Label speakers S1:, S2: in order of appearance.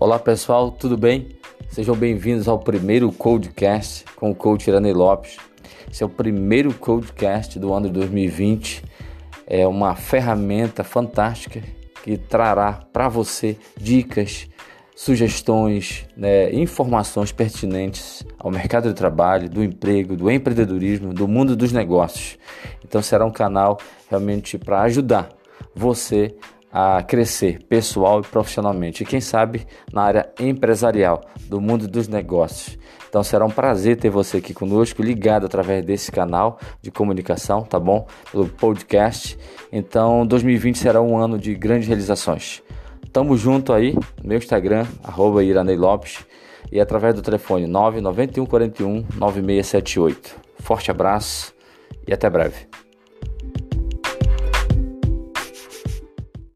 S1: Olá pessoal, tudo bem? Sejam bem-vindos ao primeiro Codecast com o coach Iranei Lopes. Esse é o primeiro Codecast do ano de 2020. É uma ferramenta fantástica que trará para você dicas, sugestões, né, informações pertinentes ao mercado de trabalho, do emprego, do empreendedorismo, do mundo dos negócios. Então será um canal realmente para ajudar você a crescer pessoal e profissionalmente, e quem sabe na área empresarial, do mundo dos negócios. Então será um prazer ter você aqui conosco, ligado através desse canal de comunicação, tá bom? Pelo podcast. Então 2020 será um ano de grandes realizações. Tamo junto aí, no meu Instagram, arroba Iranei Lopes, e através do telefone 99141 9678. Forte abraço e até breve.